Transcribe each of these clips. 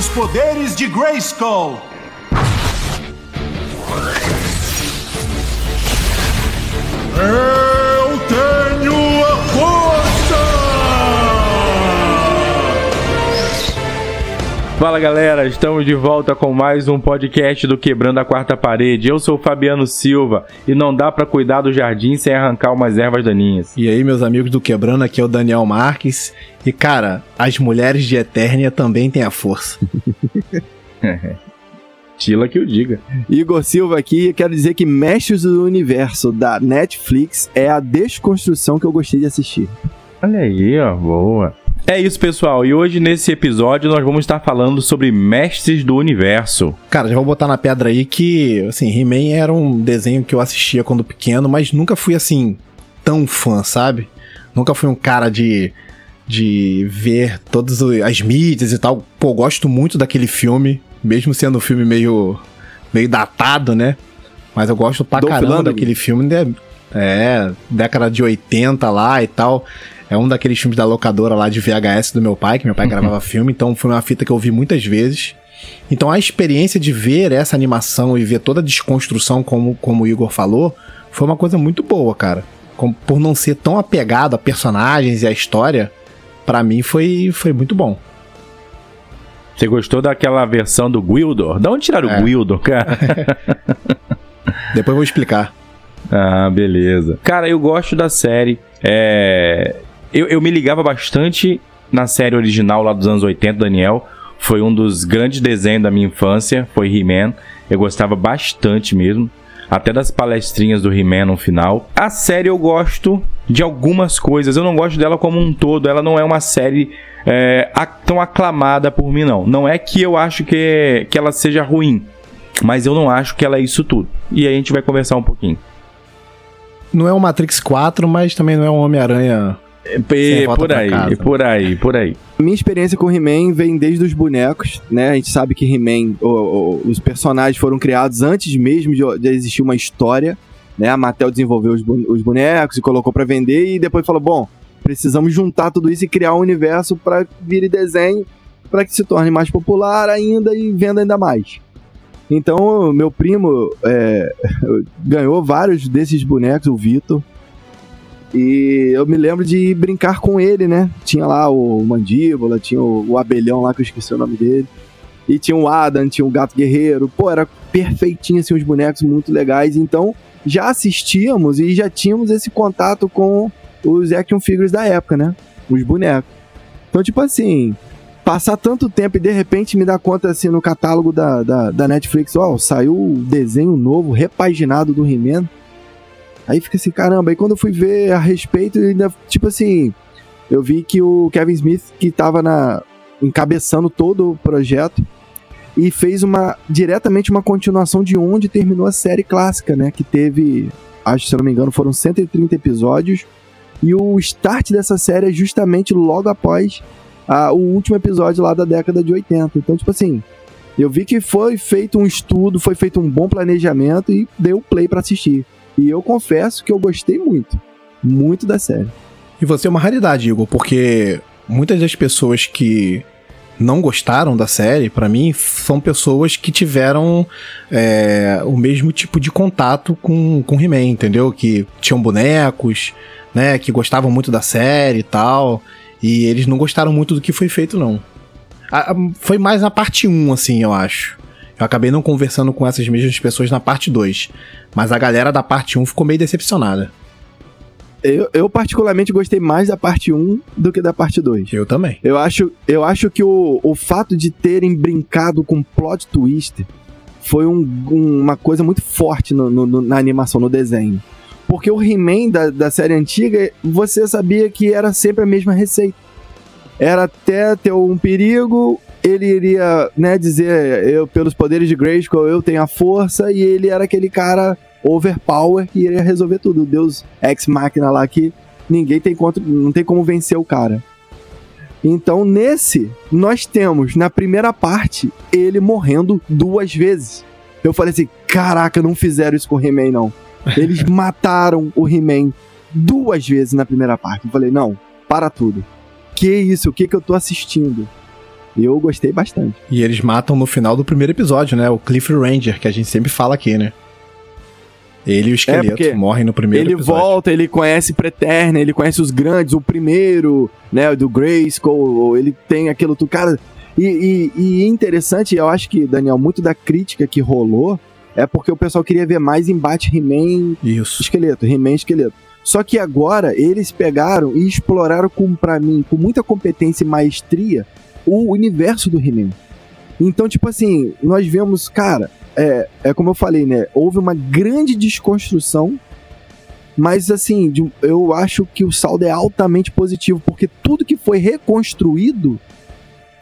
os poderes de Grayskull. Fala galera, estamos de volta com mais um podcast do Quebrando a Quarta Parede. Eu sou o Fabiano Silva e não dá pra cuidar do jardim sem arrancar umas ervas daninhas. E aí, meus amigos do Quebrando, aqui é o Daniel Marques. E cara, as mulheres de Eternia também têm a força. Tila que o diga. Igor Silva aqui, quero dizer que Mestres do Universo da Netflix é a desconstrução que eu gostei de assistir. Olha aí, ó, boa. É isso, pessoal. E hoje, nesse episódio, nós vamos estar falando sobre Mestres do Universo. Cara, já vou botar na pedra aí que, assim, He-Man era um desenho que eu assistia quando pequeno, mas nunca fui, assim, tão fã, sabe? Nunca fui um cara de, de ver todas as mídias e tal. Pô, gosto muito daquele filme, mesmo sendo um filme meio, meio datado, né? Mas eu gosto pra Dolph caramba Lundgren. daquele filme, né? É, década de 80 lá e tal. É um daqueles filmes da locadora lá de VHS do meu pai, que meu pai gravava filme, então foi uma fita que eu vi muitas vezes. Então a experiência de ver essa animação e ver toda a desconstrução, como, como o Igor falou, foi uma coisa muito boa, cara. Com- por não ser tão apegado a personagens e a história, pra mim foi, foi muito bom. Você gostou daquela versão do Gwildor? Da onde tiraram É. o Gwildor, cara? Depois eu vou explicar. Ah, beleza. Cara, eu gosto da série. É... Eu, eu me ligava bastante na série original lá dos anos 80, Daniel. Foi um dos grandes desenhos da minha infância, foi He-Man. Eu gostava bastante mesmo. Até das palestrinhas do He-Man no final. A série eu gosto de algumas coisas. Eu não gosto dela como um todo. Ela não é uma série é, tão aclamada por mim, não. Não é que eu acho que, que ela seja ruim. Mas eu não acho que ela é isso tudo. E aí a gente vai conversar um pouquinho. Não é um Matrix 4, mas também não é um Homem-Aranha. E, por aí, casa. por aí, por aí. Minha experiência com He-Man vem desde os bonecos, né? A gente sabe que He-Man, os personagens foram criados antes mesmo de, de existir uma história, né? A Mattel desenvolveu os, os bonecos e colocou pra vender e depois falou, bom, precisamos juntar tudo isso e criar um universo pra vir desenho, pra que se torne mais popular ainda e venda ainda mais. Então, meu primo é, ganhou vários desses bonecos, o Vitor. E eu me lembro de brincar com ele, né? Tinha lá o Mandíbula, tinha o, abelhão lá que eu esqueci o nome dele. E tinha o Adam, tinha o Gato Guerreiro. Pô, era perfeitinho assim, os bonecos muito legais. Então, já assistíamos e já tínhamos esse contato com os action figures da época, né? Os bonecos. Então, tipo assim, passar tanto tempo e de repente me dar conta assim no catálogo da, da, da Netflix, ó, saiu o desenho novo, repaginado do He-Man. Aí fica assim, caramba. Aí quando eu fui ver a respeito, ainda, tipo assim, eu vi que o Kevin Smith, que tava na, encabeçando todo o projeto, e fez uma diretamente uma continuação de onde terminou a série clássica, né? Que teve, acho se eu não me engano, foram 130 episódios. E o start dessa série é justamente logo após ah, o último episódio lá da década de 80. Então, tipo assim, eu vi que foi feito um estudo, foi feito um bom planejamento e deu play pra assistir. E eu confesso que eu gostei muito. Muito da série. E você é uma raridade, Igor, porque muitas das pessoas que não gostaram da série, pra mim, são pessoas que tiveram é, o mesmo tipo de contato com, com He-Man, entendeu? Que tinham bonecos, né? Que gostavam muito da série e tal. E eles não gostaram muito do que foi feito, não. A- a- foi mais na parte 1, assim, eu acho. Eu acabei não conversando com essas mesmas pessoas na parte 2. Mas a galera da parte 1 ficou meio decepcionada. Eu, eu particularmente gostei mais da parte 1 do que da parte 2. Eu também. Eu acho, eu acho que o, o fato de terem brincado com plot twist foi um- um- uma coisa muito forte no- no- na animação, no desenho. Porque o He-Man da, da série antiga, você sabia que era sempre a mesma receita. Era até ter um perigo, ele iria né, dizer, eu pelos poderes de Grayskull eu tenho a força, e ele era aquele cara overpower que iria resolver tudo. O Deus ex-máquina lá que ninguém tem contra, não tem como vencer o cara. Então, nesse, nós temos, na primeira parte, ele morrendo duas vezes. Eu falei assim: caraca, não fizeram isso com o He-Man, não. Eles mataram o He-Man duas vezes na primeira parte. Eu falei: não, para tudo. Que isso? O que, que eu tô assistindo? E eu gostei bastante. E eles matam no final do primeiro episódio, né? O Cliff Ranger, que a gente sempre fala aqui, né? Ele e o esqueleto porque morrem no primeiro ele episódio. volta, ele conhece Preterna, ele conhece os grandes, o primeiro, né, do Grayskull, ele tem aquilo tudo. Cara, e, e, e interessante, eu acho que, Daniel, muito da crítica que rolou é porque o pessoal queria ver mais embate He-Man Isso. esqueleto, He-Man esqueleto. Só que agora eles pegaram e exploraram com para mim com muita competência e maestria o universo do He-Man. Então, tipo assim, nós vemos, cara, é, é como eu falei, né? Houve uma grande desconstrução, mas assim, de- eu acho que o saldo é altamente positivo, porque tudo que foi reconstruído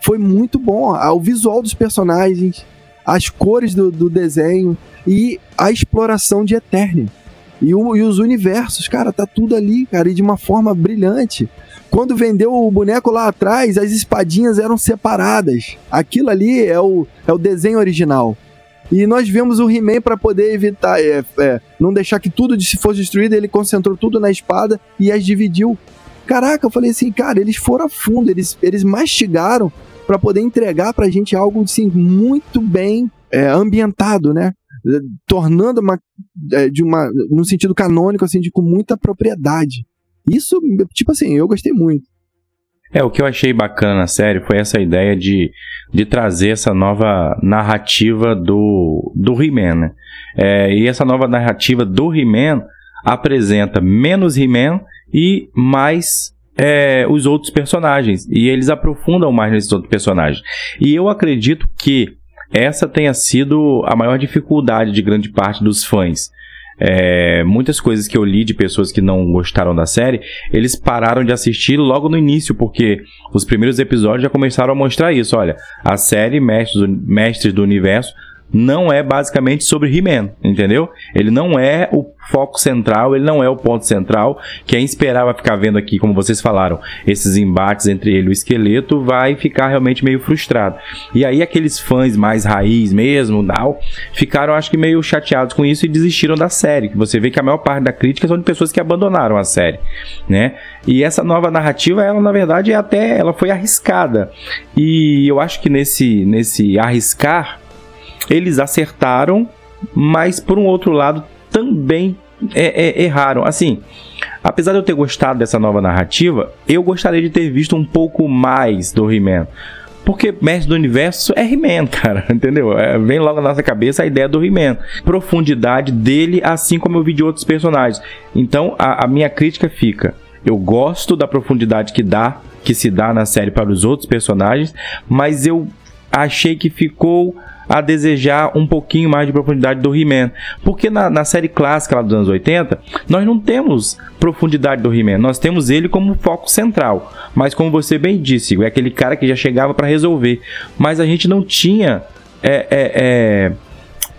foi muito bom. O visual dos personagens, as cores do, do desenho e a exploração de Eternia. E, o- e os universos, cara, tá tudo ali, cara, e de uma forma brilhante. Quando vendeu o boneco lá atrás, as espadinhas eram separadas. Aquilo ali é o, é o desenho original. E nós vemos o He-Man para poder evitar, é, é, não deixar que tudo se fosse destruído, ele concentrou tudo na espada e as dividiu. Caraca, eu falei assim, cara, eles foram a fundo, eles, eles mastigaram para poder entregar pra gente algo assim muito bem é, ambientado, né? Tornando uma, é, de uma, no sentido canônico, assim, de com muita propriedade. Isso, tipo assim, eu gostei muito. É, o que eu achei bacana na série foi essa ideia de, de trazer essa nova narrativa do, do He-Man, né? É, e essa nova narrativa do He-Man apresenta menos He-Man e mais é, os outros personagens. E eles aprofundam mais nesses outros personagens. E eu acredito que essa tenha sido a maior dificuldade de grande parte dos fãs. É, muitas coisas que eu li de pessoas que não gostaram da série, eles pararam de assistir logo no início, porque os primeiros episódios já começaram a mostrar isso. Olha, a série Mestres do, Mestres do Universo não é basicamente sobre He-Man, entendeu? Ele não é o foco central, ele não é o ponto central. Quem esperava ficar vendo aqui, como vocês falaram, esses embates entre ele e o esqueleto, vai ficar realmente meio frustrado. E aí aqueles fãs mais raiz mesmo, tal, ficaram acho que meio chateados com isso e desistiram da série. Você vê que a maior parte da crítica são de pessoas que abandonaram a série, né? E essa nova narrativa, ela na verdade é até ela foi arriscada. E eu acho que nesse nesse arriscar eles acertaram, mas por um outro lado também é, é, erraram. Assim, apesar de eu ter gostado dessa nova narrativa, eu gostaria de ter visto um pouco mais do He-Man. Porque Mestre do Universo é He-Man, cara, entendeu? É, vem logo na nossa cabeça a ideia do He-Man. Profundidade dele, assim como eu vi de outros personagens. Então, a, a minha crítica fica: eu gosto da profundidade que dá, que se dá na série para os outros personagens, mas eu achei que ficou a desejar um pouquinho mais de profundidade do He-Man. Porque na, na, série clássica lá dos anos 80, nós não temos profundidade do He-Man, nós temos ele como foco central. Mas como você bem disse, é aquele cara que já chegava para resolver. Mas a gente não tinha é, é, é,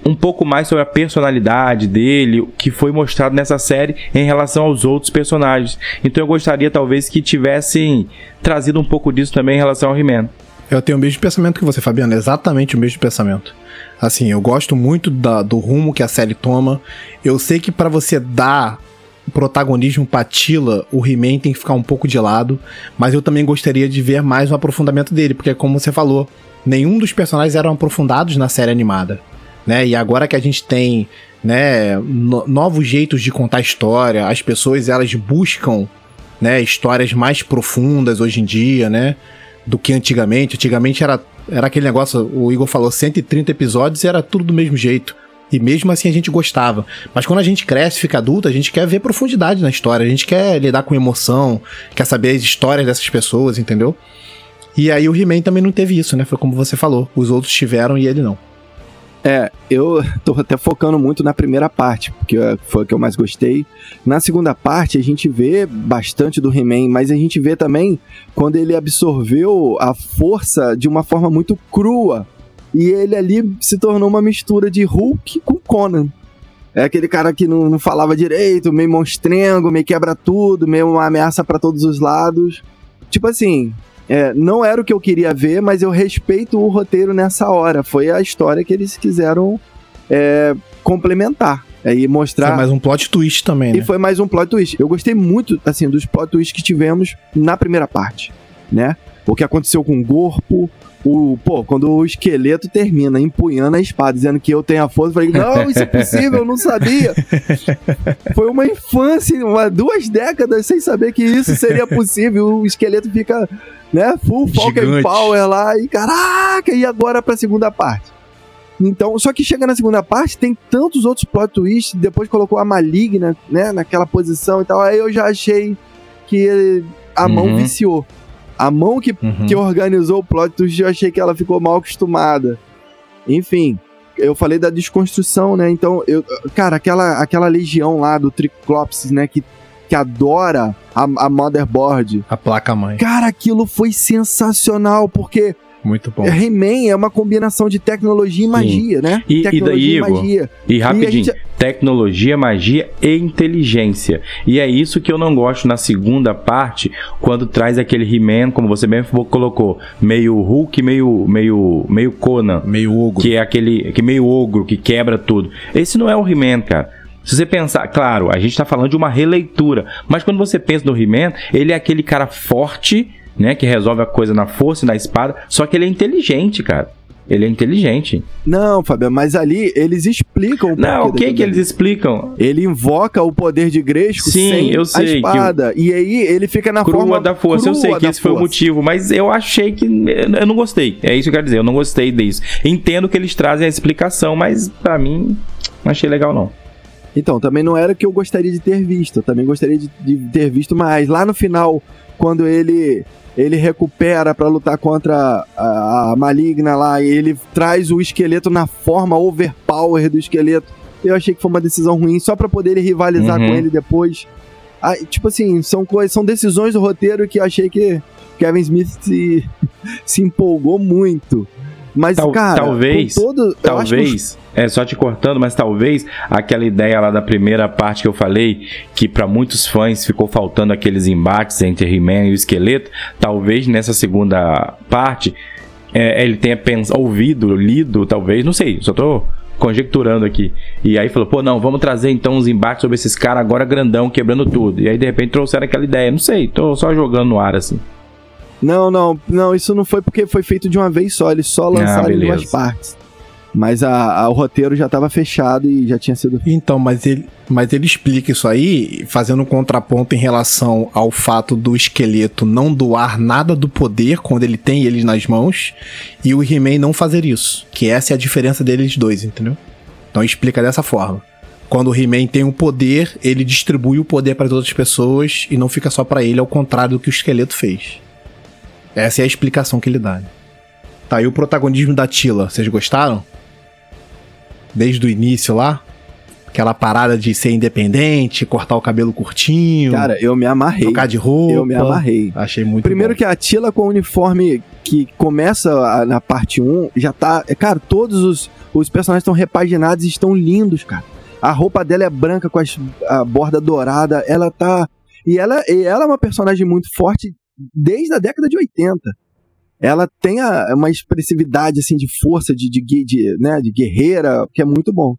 um pouco mais sobre a personalidade dele, que foi mostrado nessa série em relação aos outros personagens. Então eu gostaria talvez que tivessem trazido um pouco disso também em relação ao He-Man. Eu tenho o mesmo pensamento que você, Fabiano, exatamente o mesmo pensamento. Assim, eu gosto muito da, do rumo que a série toma. Eu sei que para você dar protagonismo pra Tila, o He-Man tem que ficar um pouco de lado, mas eu também gostaria de ver mais um aprofundamento dele, porque como você falou, nenhum dos personagens eram aprofundados na série animada, né? E agora que a gente tem, né, no, novos jeitos de contar história, as pessoas elas buscam, né, histórias mais profundas hoje em dia, né? Do que antigamente. Antigamente era, era aquele negócio, o Igor falou, 130 episódios e era tudo do mesmo jeito. E mesmo assim a gente gostava. Mas quando a gente cresce, fica adulto, a gente quer ver profundidade na história, a gente quer lidar com emoção, quer saber as histórias dessas pessoas, entendeu? E aí o He-Man também não teve isso, né? Foi como você falou. Os outros tiveram e ele não. É, eu tô até focando muito na primeira parte, porque foi a que eu mais gostei. Na segunda parte, a gente vê bastante do He-Man, mas a gente vê também quando ele absorveu a força de uma forma muito crua. E ele ali se tornou uma mistura de Hulk com Conan. É aquele cara que não, não falava direito, meio monstrengo, meio quebra tudo, meio uma ameaça para todos os lados. Tipo assim, é, não era o que eu queria ver, mas eu respeito o roteiro nessa hora. Foi a história que eles quiseram é, complementar. É, e mostrar. Foi mais um plot twist também, né? E foi mais um plot twist. Eu gostei muito, assim, dos plot twists que tivemos na primeira parte, né? o que aconteceu com o corpo, o, pô, quando o esqueleto termina empunhando a espada, dizendo que eu tenho a força, eu falei, não, isso é possível, eu não sabia. Foi uma infância, uma, duas décadas sem saber que isso seria possível. O esqueleto fica, né, full Falcon. Power lá, e caraca, e agora pra segunda parte? Então, só que chega na segunda parte, tem tantos outros plot twists, depois colocou a maligna, né, naquela posição e tal, aí eu já achei que a mão Uhum. viciou. A mão que Uhum. que organizou o plot twist, eu achei que ela ficou mal acostumada. Enfim, eu falei da desconstrução, né? Então, eu, cara, aquela, aquela legião lá do Triclops, né? Que, que adora a, a Motherboard. A placa mãe. Cara, aquilo foi sensacional, porque Muito bom. He-Man é uma combinação de tecnologia e magia, né? E- e daí, tecnologia Igor? magia. E rapidinho, gente- tecnologia, magia e inteligência. E é isso que eu não gosto na segunda parte, quando traz aquele He-Man, como você bem colocou, meio Hulk, meio meio meio Conan, Meio ogro. que é aquele que meio ogro que quebra tudo. Esse não é o He-Man, cara. Se você pensar, claro, a gente tá falando de uma releitura, mas quando você pensa no He-Man, ele é aquele cara forte, né, que resolve a coisa na força e na espada, só que ele é inteligente, cara. Ele é inteligente. Não, Fábio, mas ali eles explicam o Não, o que que eles explicam? Ele invoca o poder de Gresco Sim, sem eu a sei que espada. E aí ele fica na crua forma da força. Eu sei que esse foi o força. motivo, mas eu achei que eu não gostei. É isso que eu quero dizer, eu não gostei disso. Entendo que eles trazem a explicação, mas pra mim não achei legal não. Então, também não era o que eu gostaria de ter visto. Eu também gostaria de, de ter visto mais. Lá no final, quando ele ele recupera pra lutar contra a, a maligna lá, e ele traz o esqueleto na forma overpower do esqueleto. Eu achei que foi uma decisão ruim, só pra poder ele rivalizar Uhum. com ele depois. Ah, tipo assim, são coisas, são decisões do roteiro que eu achei que Kevin Smith se, se empolgou muito. Mas, Tal- cara, talvez- todo, que Talvez, é só te cortando, mas talvez aquela ideia lá da primeira parte que eu falei, que pra muitos fãs ficou faltando aqueles embates entre He-Man e o esqueleto, talvez nessa segunda parte é, ele tenha ouvido, lido, talvez, não sei, só tô conjecturando aqui. E aí falou, pô, não, vamos trazer então uns embates sobre esses caras agora grandão, quebrando tudo. E aí de repente trouxeram aquela ideia, não sei, tô só jogando no ar assim. Não, não, não, isso não foi porque foi feito de uma vez só, eles só lançaram em beleza. duas partes. Mas a, a- o roteiro já estava fechado e já tinha sido. Então, mas ele, mas ele explica isso aí, fazendo um contraponto em relação ao fato do esqueleto não doar nada do poder quando ele tem eles nas mãos, e o He-Man não fazer isso. Que essa é a diferença deles dois, entendeu? Então explica dessa forma. Quando o He-Man tem o poder, ele distribui o poder para as outras pessoas e não fica só para ele, ao contrário do que o esqueleto fez. Essa é a explicação que ele dá. Tá, e o protagonismo da Tila, vocês gostaram? Desde o início lá? Aquela parada de ser independente, cortar o cabelo curtinho, Cara, eu me amarrei. trocar de roupa. Eu me amarrei. Achei muito Primeiro bom. que a Tila com o uniforme que começa na parte 1, já tá. Cara, todos os, os personagens estão repaginados e estão lindos, cara. A roupa dela é branca com as- a borda dourada. Ela tá. E ela, e ela é uma personagem muito forte desde a década de 80. Ela tem a- uma expressividade assim de força, de, de, de, né, de guerreira, que é muito bom.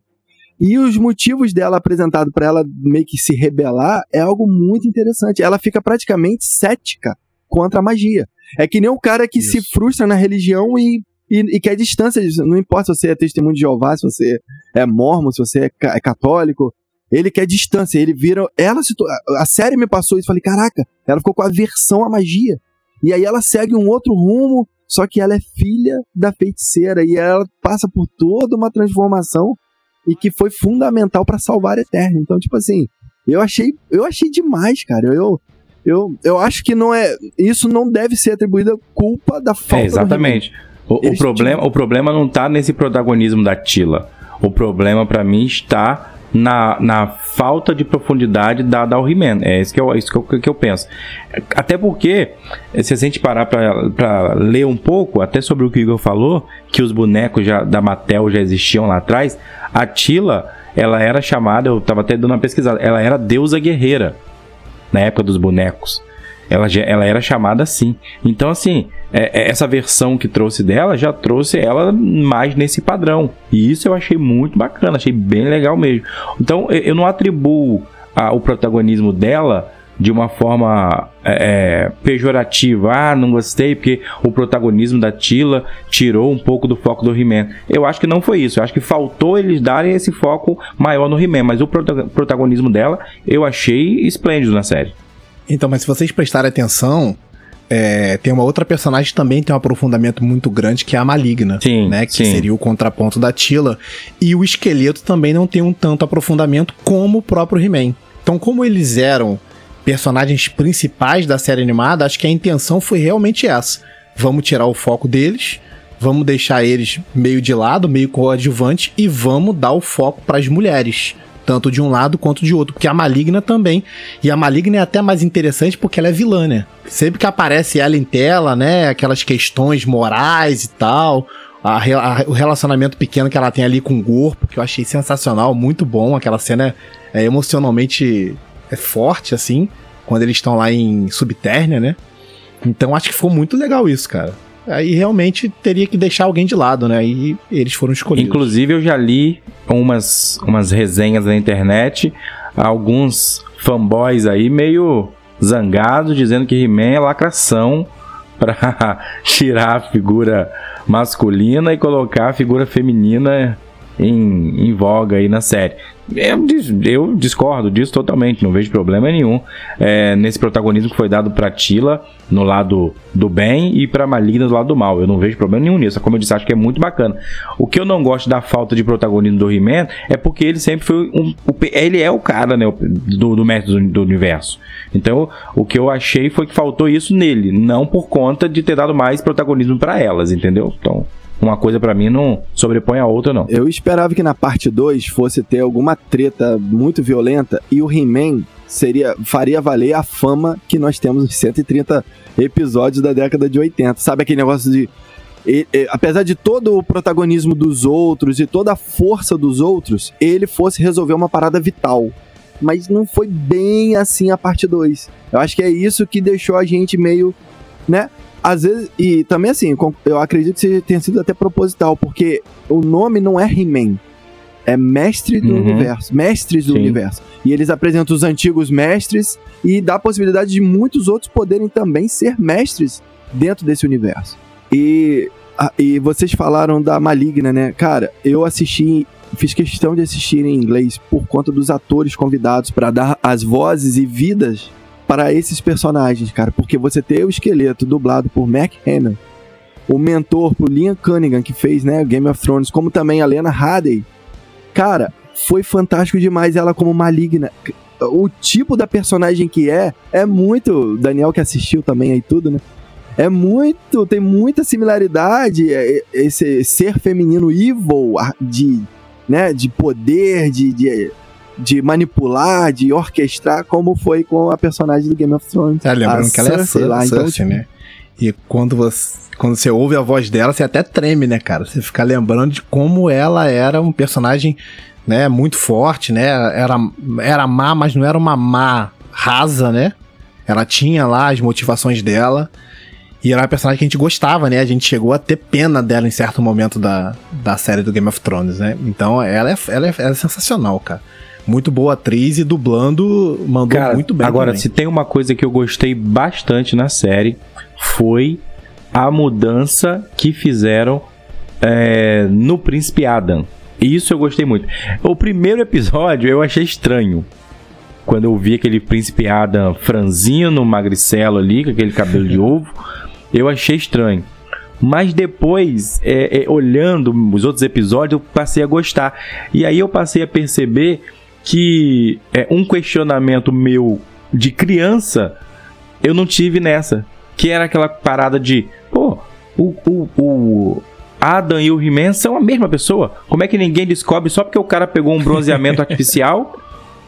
E os motivos dela apresentado pra ela meio que se rebelar é algo muito interessante. Ela fica praticamente cética contra a magia. É que nem o cara que se Isso. frustra na religião e, e, e quer distância. Não importa se você é testemunho de Jeová, se você é mormon, se você é, ca- é católico. Ele quer distância. Ele vira. Ela se. A série me passou isso. Falei, caraca, ela ficou com aversão à magia. E aí ela segue um outro rumo, só que ela é filha da feiticeira. E ela passa por toda uma transformação e que foi fundamental pra salvar a Eterna. Então, tipo assim, eu achei, eu achei demais, cara. Eu, eu, eu acho que não é, isso não deve ser atribuída culpa da falta É, exatamente. O, o problema, o problema não tá nesse protagonismo da Tila. O problema pra mim está na, na falta de profundidade dada ao He-Man. É isso, que eu, isso que, eu, que eu penso. Até porque, se a gente parar pra ler um pouco, até sobre o que o Igor falou, que os bonecos já, da Mattel já existiam lá atrás, a Tila, ela era chamada, eu tava até dando uma pesquisada, ela era deusa guerreira na época dos bonecos. Ela, já- ela era chamada assim. Então, assim, é- é- essa versão que trouxe dela já trouxe ela mais nesse padrão. E isso eu achei muito bacana, achei bem legal mesmo. Então, eu, não atribuo a- o protagonismo dela de uma forma é, é, pejorativa. Ah, não gostei porque o protagonismo da Tila tirou um pouco do foco do He-Man. Eu acho que não foi isso. Eu acho que faltou eles darem esse foco maior no He-Man. Mas o prota protagonismo dela eu achei esplêndido na série. Então, mas se vocês prestarem atenção, é, tem uma outra personagem que também tem um aprofundamento muito grande, que é a Maligna. Sim, né? Que sim. seria o contraponto da Tila. E o esqueleto também não tem um tanto aprofundamento como o próprio He-Man. Então, como eles eram personagens principais da série animada, acho que a intenção foi realmente essa. Vamos tirar o foco deles, vamos deixar eles meio de lado, meio coadjuvante e vamos dar o foco para as mulheres, tanto de um lado quanto de outro, porque a Maligna também. E a Maligna é até mais interessante porque ela é vilã, né? Sempre que aparece ela em tela, né, aquelas questões morais e tal, a, a, o relacionamento pequeno que ela tem ali com o corpo, que eu achei sensacional, muito bom. Aquela cena é, emocionalmente é forte, assim, quando eles estão lá em Subternia, né? Então acho que ficou muito legal isso, cara. Aí realmente teria que deixar alguém de lado, né? E eles foram escolhidos. Inclusive eu já li umas, umas resenhas na internet, alguns fanboys aí meio zangados, dizendo que He-Man é lacração para tirar a figura masculina e colocar a figura feminina em, em voga aí na série. Eu, eu, discordo disso totalmente, não vejo problema nenhum é, nesse protagonismo que foi dado para Tila no lado do bem e para Maligna do lado do mal. Eu não vejo problema nenhum nisso. Como eu disse, acho que é muito bacana. O que eu não gosto da falta de protagonismo do He-Man é porque ele sempre foi um. Ele é o cara, né? Do, do mestre do, do universo. Então, o que eu achei foi que faltou isso nele, não por conta de ter dado mais protagonismo para elas, entendeu? Então uma coisa para mim não sobrepõe a outra, não. Eu esperava que na parte 2 fosse ter alguma treta muito violenta e o He-Man seria faria valer a fama que nós temos nos 130 episódios da década de 80. Sabe aquele negócio de e, e, apesar de todo o protagonismo dos outros e toda a força dos outros, ele fosse resolver uma parada vital. Mas não foi bem assim a parte 2. Eu acho que é isso que deixou a gente meio, né? Às vezes, e também assim, eu acredito que tenha sido até proposital, porque o nome não é He-Man, é Mestre do Uhum. Universo, Mestres do Sim. Universo. E eles apresentam os antigos mestres e dá a possibilidade de muitos outros poderem também ser mestres dentro desse universo. E, e vocês falaram da Maligna, né? Cara, eu assisti, fiz questão de assistir em inglês por conta dos atores convidados para dar as vozes e vidas para esses personagens, cara. Porque você ter o esqueleto dublado por Mac Hamill, o mentor pro Liam Cunningham, que fez, né, Game of Thrones, como também a Lena Headey. Cara, foi fantástico demais ela como maligna. O tipo da personagem que é, é muito. Daniel que assistiu também aí tudo, né? É muito. Tem muita similaridade. é, é, Esse ser feminino evil, de, né, de poder, de, de, de manipular, de orquestrar, como foi com a personagem do Game of Thrones. É, lembrando que ela é Cersei, lá, então, né? E quando você, quando você ouve a voz dela, você até treme, né, cara? Você fica lembrando de como ela era um personagem, né, muito forte, né? Era, era má, mas não era uma má rasa, né? Ela tinha lá as motivações dela. E era uma personagem que a gente gostava, né? A gente chegou a ter pena dela em certo momento da, da série do Game of Thrones, né? Então ela é, ela é, ela é sensacional, cara. Muito boa atriz e dublando mandou Cara, muito bem. agora, também. se tem uma coisa que eu gostei bastante na série, foi a mudança que fizeram é, no Príncipe Adam. Isso eu gostei muito. O primeiro episódio eu achei estranho. Quando eu vi aquele Príncipe Adam franzino, magricelo ali, com aquele cabelo de ovo, eu achei estranho. Mas depois, é, é, olhando os outros episódios, eu passei a gostar. E aí eu passei a perceber que é, um questionamento meu de criança eu não tive nessa. Que era aquela parada de, pô, o, o, o Adam e o He-Man são a mesma pessoa. Como é que ninguém descobre só porque o cara pegou um bronzeamento artificial,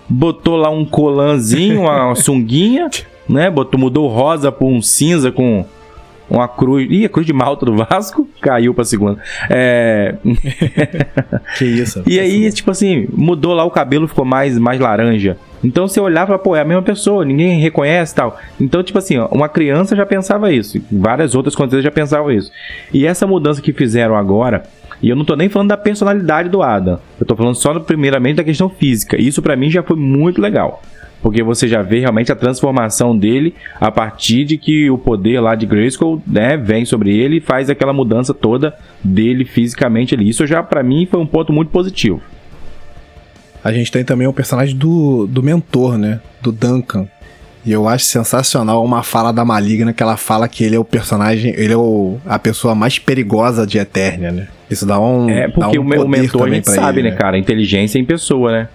botou lá um colanzinho, uma sunguinha, né? Botou, mudou rosa por um cinza com uma cruz. Ih, a cruz de malta do Vasco caiu pra segunda. É, Que isso. e aí, tipo assim, mudou lá o cabelo, ficou mais, mais laranja. Então você olhava, pô, é a mesma pessoa, ninguém reconhece tal. Então, tipo assim, ó, uma criança já pensava isso. Várias outras coisas já pensavam isso. E essa mudança que fizeram agora, e eu não tô nem falando da personalidade do Adam. Eu tô falando só, primeiramente, da questão física. Isso pra mim já foi muito legal. Porque você já vê realmente a transformação dele a partir de que o poder lá de Grayskull, né, vem sobre ele e faz aquela mudança toda dele fisicamente ali. Isso já para mim foi um ponto muito positivo. A gente tem também o personagem do, do mentor, né? Do Duncan. E eu acho sensacional uma fala da Maligna que ela fala que ele é o personagem, ele é o, a pessoa mais perigosa de Eternia, né? Isso dá um. É, porque um o, o mentor a gente sabe, ele, né, cara? Inteligência em pessoa, né?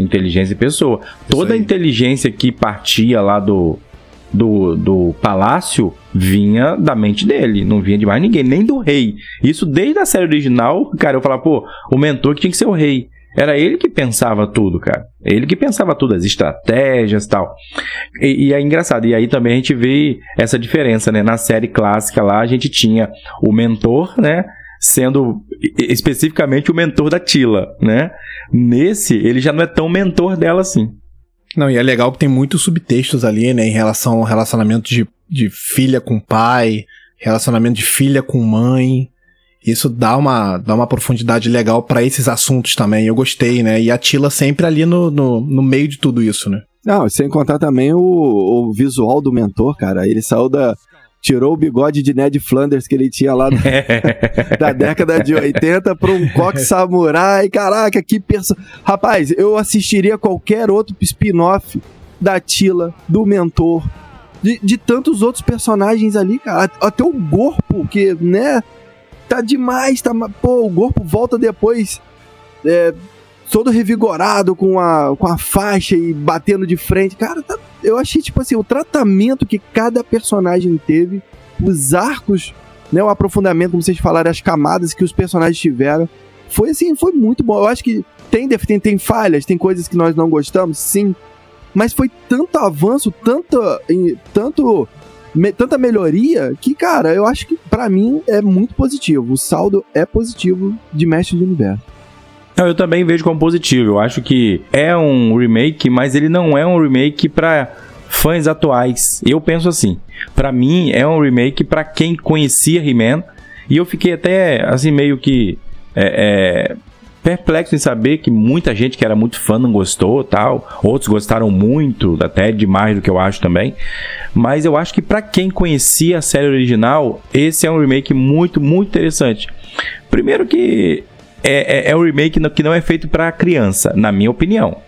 Inteligência em pessoa. Toda a inteligência que partia lá do, do, do palácio vinha da mente dele, não vinha de mais ninguém, nem do rei. Isso desde a série original, cara, eu falava, pô, o mentor que tinha que ser o rei. Era ele que pensava tudo, cara. Ele que pensava tudo, as estratégias tal. e E é engraçado. E aí também a gente vê essa diferença, né? Na série clássica lá, a gente tinha o mentor, né? Sendo especificamente o mentor da Tila, né? Nesse, ele já não é tão mentor dela assim. Não, e é legal que tem muitos subtextos ali, né? Em relação ao relacionamento de, de filha com pai, relacionamento de filha com mãe. Isso dá uma, dá uma profundidade legal para esses assuntos também. Eu gostei, né? E a Tila sempre ali no, no, no meio de tudo isso, né? Não, sem contar também o, o visual do mentor, cara. Ele saiu da. Tirou o bigode de Ned Flanders que ele tinha lá da, da década de 80 para um coque samurai. Caraca, que perso... Rapaz, eu assistiria qualquer outro spin-off da Tila, do mentor, de, de tantos outros personagens ali, cara. Até o Gorpo, que, né, tá demais, tá. Pô, o corpo volta depois. É, todo revigorado com a, com a faixa e batendo de frente. Cara, tá, eu achei, tipo assim, o tratamento que cada personagem teve, os arcos, né, o aprofundamento, como vocês falaram, as camadas que os personagens tiveram, foi assim, foi muito bom. Eu acho que tem, tem, tem falhas, tem coisas que nós não gostamos, sim. Mas foi tanto avanço, tanto, tanto me, tanta melhoria que, cara, eu acho que para mim é muito positivo. O saldo é positivo de Mestre do Universo. Não, eu também vejo como positivo. Eu acho que é um remake, mas ele não é um remake para fãs atuais. Eu penso assim. Para mim é um remake para quem conhecia He-Man. E eu fiquei até assim meio que é, é, perplexo em saber que muita gente que era muito fã não gostou, tal. Outros gostaram muito, até demais do que eu acho também. Mas eu acho que para quem conhecia a série original, esse é um remake muito, muito interessante. Primeiro que é, é, é um remake que não é feito para criança, na minha opinião.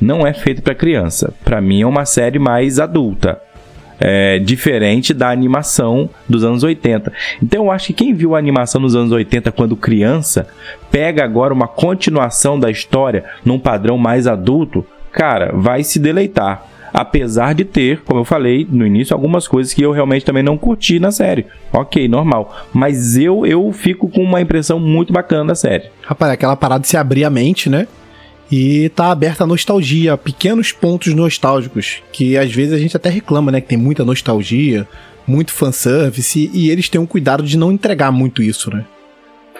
Não é feito para criança. Para mim é uma série mais adulta é, diferente da animação dos anos 80. Então eu acho que quem viu a animação nos anos 80 quando criança, pega agora uma continuação da história num padrão mais adulto, cara, vai se deleitar. Apesar de ter, como eu falei no início, algumas coisas que eu realmente também não curti na série. Ok, normal. Mas eu, eu fico com uma impressão muito bacana da série. Rapaz, aquela parada de se abrir a mente, né? E tá aberta a nostalgia, pequenos pontos nostálgicos, que às vezes a gente até reclama, né? Que tem muita nostalgia, muito fanservice, e eles têm um cuidado de não entregar muito isso, né?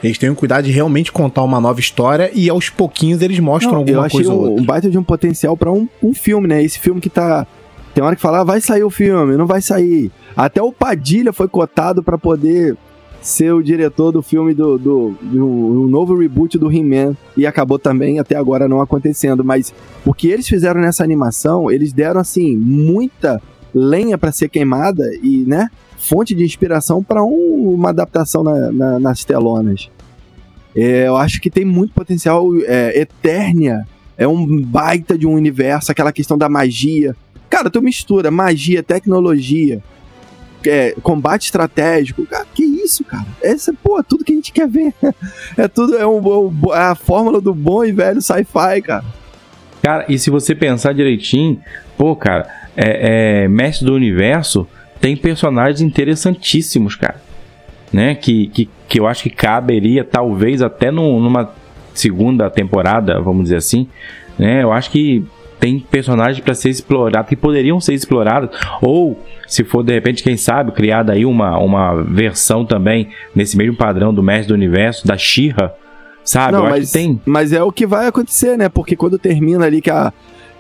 Eles têm um cuidado de realmente contar uma nova história e aos pouquinhos eles mostram não, alguma eu achei coisa. Um, um baita de um potencial para um, um filme, né? Esse filme que tá. Tem hora que fala, ah, vai sair o filme, não vai sair. Até o Padilha foi cotado para poder ser o diretor do filme do, do, do, do novo reboot do He-Man e acabou também até agora não acontecendo. Mas o que eles fizeram nessa animação, eles deram assim muita lenha para ser queimada e, né, fonte de inspiração para um, uma adaptação na, na, nas telonas. É, eu acho que tem muito potencial. É, Eternia é um baita de um universo, aquela questão da magia. Cara, tu mistura magia, tecnologia, é, combate estratégico. Cara, que isso, cara? Essa, pô, é tudo que a gente quer ver. É tudo, é, um, é a fórmula do bom e velho sci-fi, cara. Cara, e se você pensar direitinho, pô, cara, é, é, Mestre do Universo tem personagens interessantíssimos, cara. Né? Que, que, que eu acho que caberia, talvez, até no, numa segunda temporada, vamos dizer assim. Né? Eu acho que tem personagens para ser explorados, que poderiam ser explorados, ou se for de repente, quem sabe, criada aí uma, uma versão também nesse mesmo padrão do Mestre do Universo, da Shira, sabe? Não, mas, tem. Mas é o que vai acontecer, né? Porque quando termina ali que a,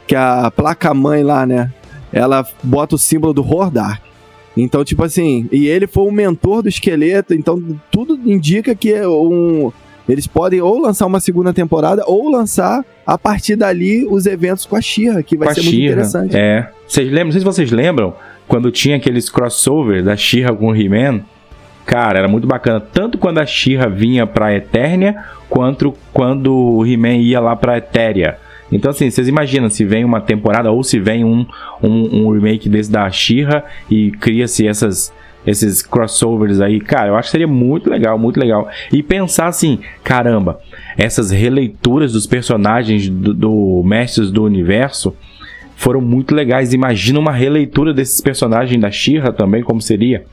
que a placa-mãe lá, né? Ela bota o símbolo do Hordark. Então, tipo assim, e ele foi o mentor do esqueleto, então tudo indica que é um Eles podem ou lançar uma segunda temporada ou lançar a partir dali os eventos com a Shira, que vai Com ser muito interessante. É. Vocês lembram? Não sei se vocês lembram quando tinha aqueles crossover da She-Ra com o He-Man. Cara, era muito bacana. Tanto quando a She-Ra vinha pra Eternia, quanto quando o He-Man ia lá pra Etéria. Então, assim, vocês imaginam se vem uma temporada ou se vem um, um, um remake desse da She-Ra e cria-se essas, esses crossovers aí. Cara, eu acho que seria muito legal, muito legal. E pensar assim, caramba, essas releituras dos personagens do, do Mestres do Universo foram muito legais. Imagina uma releitura desses personagens da She-Ra também, como seria.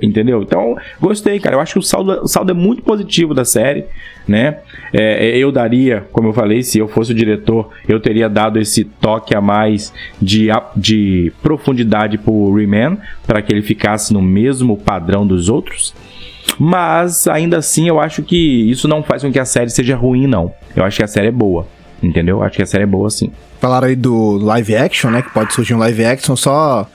Entendeu? Então, gostei, cara. Eu acho que o saldo, o saldo é muito positivo da série, né? É, eu daria, como eu falei, se eu fosse o diretor, eu teria dado esse toque a mais de, de profundidade pro Rayman, para que ele ficasse no mesmo padrão dos outros. Mas, ainda assim, eu acho que isso não faz com que a série seja ruim, não. Eu acho que a série é boa, entendeu? Eu acho que a série é boa, sim. Falaram aí do live action, né? Que pode surgir um live action, só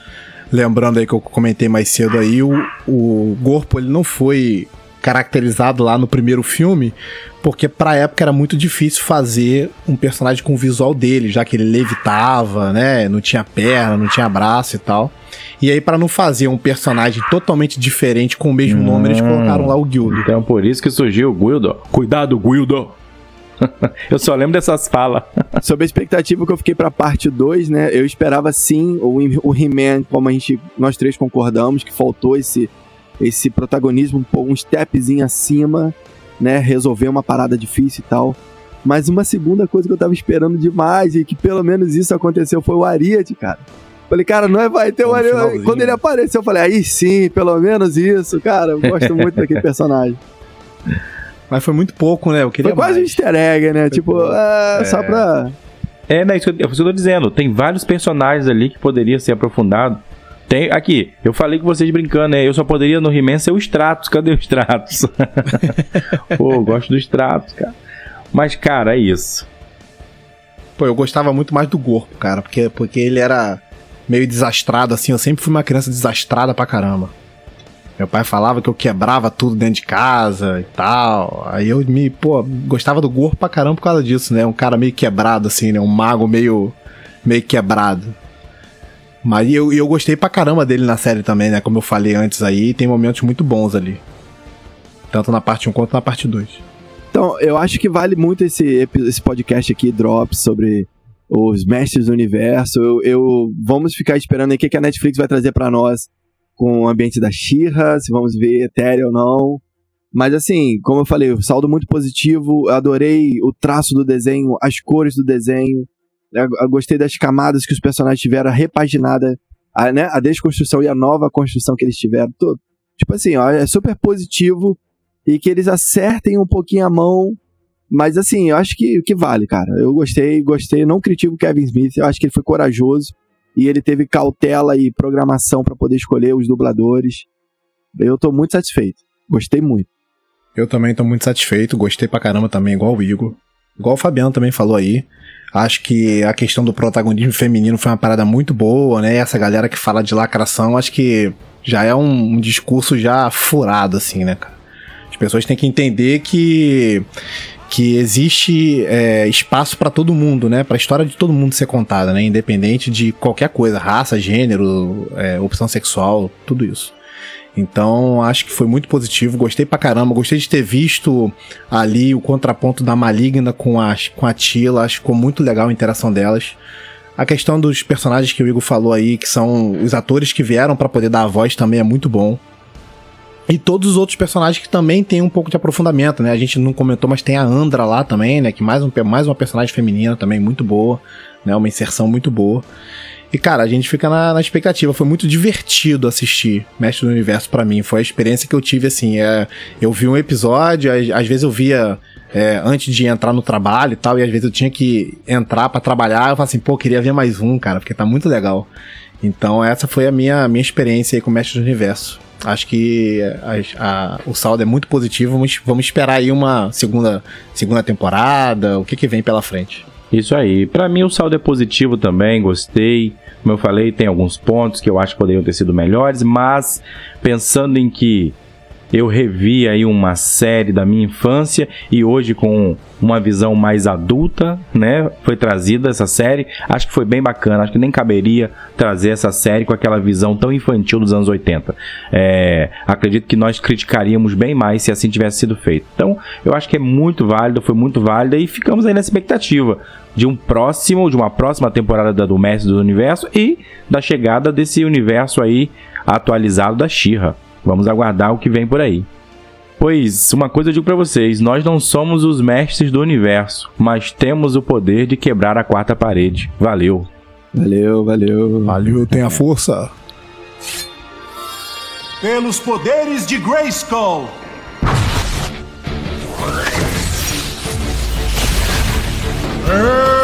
lembrando aí que eu comentei mais cedo aí, o, o Gorpo ele não foi caracterizado lá no primeiro filme, porque pra época era muito difícil fazer um personagem com o visual dele, já que ele levitava, né? Não tinha perna, não tinha braço e tal. E aí, pra não fazer um personagem totalmente diferente com o mesmo nome, eles Hum. colocaram lá o Guildo. Então, por isso que surgiu o Guildo. Cuidado, Guildo! eu só lembro dessas falas. Sobre a expectativa que eu fiquei pra parte 2, né? Eu esperava sim o, o He-Man, como a gente, nós três concordamos, que faltou esse, esse protagonismo, um, pouco- um stepzinho acima, né? Resolver uma parada difícil e tal. Mas uma segunda coisa que eu tava esperando demais e que pelo menos isso aconteceu foi o Ariete, cara. Falei, cara, não é, vai ter o Ariete. finalzinho. Quando ele apareceu, eu falei, aí sim, pelo menos isso, cara. Eu gosto muito daquele personagem. Mas foi muito pouco, né? Eu queria Foi quase um mais. easter egg, né? tipo, pouco. é, só pra. É, né, isso, que eu- é isso que eu tô dizendo. Tem vários personagens ali que poderia ser aprofundado. Tem, aqui, eu falei com vocês brincando, né? Eu só poderia no He-Man ser o Stratos. Cadê o Stratos? Pô, eu gosto do Stratos, cara. Mas, cara, é isso. Pô, eu gostava muito mais do Gorpo, cara, porque, porque ele era meio desastrado, assim. Eu sempre fui uma criança desastrada pra caramba. Meu pai falava que eu quebrava tudo dentro de casa e tal. Aí eu me, pô, gostava do Gorpo pra caramba por causa disso, né? Um cara meio quebrado, assim, né? Um mago meio, meio quebrado. Mas eu, eu gostei pra caramba dele na série também, né? Como eu falei antes aí, tem momentos muito bons ali. Tanto na parte 1 quanto na parte 2. Então, eu acho que vale muito esse, esse podcast aqui, Drops, sobre os mestres do universo. Eu, eu- vamos ficar esperando aí o que, que a Netflix vai trazer pra nós com o ambiente da She-Ra, se vamos ver Ethereum ou não. Mas assim, como eu falei, saldo muito positivo. Eu adorei o traço do desenho, as cores do desenho. Eu, eu gostei das camadas que os personagens tiveram, a repaginada, a, né, a desconstrução e a nova construção que eles tiveram. Tô- tipo assim, ó, é super positivo e que eles acertem um pouquinho a mão. Mas assim, eu acho que, que vale, cara. Eu gostei, gostei. Não critico o Kevin Smith, eu acho que ele foi corajoso e ele teve cautela e programação pra poder escolher os dubladores. Eu tô muito satisfeito. Gostei muito. Eu também tô muito satisfeito, gostei pra caramba também, igual o Igor. Igual o Fabiano também falou aí. Acho que a questão do protagonismo feminino foi uma parada muito boa, né? Essa galera que fala de lacração, acho que já é um, um discurso já furado, assim, né, cara? As pessoas têm que entender que que existe é, espaço pra todo mundo, né? Pra história de todo mundo ser contada, né? Independente de qualquer coisa, raça, gênero, é, opção sexual, tudo isso. Então, acho que foi muito positivo, gostei pra caramba, gostei de ter visto ali o contraponto da Maligna com a, com a Tila, acho que ficou muito legal a interação delas. A questão dos personagens que o Igor falou aí, que são os atores que vieram pra poder dar a voz também é muito bom. E todos os outros personagens que também tem um pouco de aprofundamento, né? A gente não comentou, mas tem a Andra lá também, né? Que mais, um, mais uma personagem feminina também muito boa, né? Uma inserção muito boa. E, cara, a gente fica na, na expectativa. Foi muito divertido assistir Mestre do Universo pra mim. Foi a experiência que eu tive, assim. É, eu vi um episódio, às, às vezes eu via é, antes de entrar no trabalho e tal, e às vezes eu tinha que entrar pra trabalhar. Eu falava assim, pô, queria ver mais um, cara, porque tá muito legal. Então, essa foi a minha, minha experiência aí com Mestre do Universo. Acho que a- a- o saldo é muito positivo. Vamos, vamos esperar aí uma segunda, segunda temporada, o que, que vem pela frente. Isso aí. Pra mim o saldo é positivo também, gostei. Como eu falei, tem alguns pontos que eu acho que poderiam ter sido melhores, mas pensando em que eu revi aí uma série da minha infância e hoje com uma visão mais adulta, né? Foi trazida essa série. Acho que foi bem bacana. Acho que nem caberia trazer essa série com aquela visão tão infantil dos anos 80. É, acredito que nós criticaríamos bem mais se assim tivesse sido feito. Então, eu acho que é muito válido, foi muito válido e ficamos aí na expectativa de um próximo, de uma próxima temporada do Mestre do Universo e da chegada desse universo aí atualizado da Shira. Vamos aguardar o que vem por aí. Pois, uma coisa eu digo para vocês: nós não somos os mestres do universo, mas temos o poder de quebrar a quarta parede. Valeu. Valeu, valeu. Valeu, tenha é. força. Pelos poderes de Grayskull. É.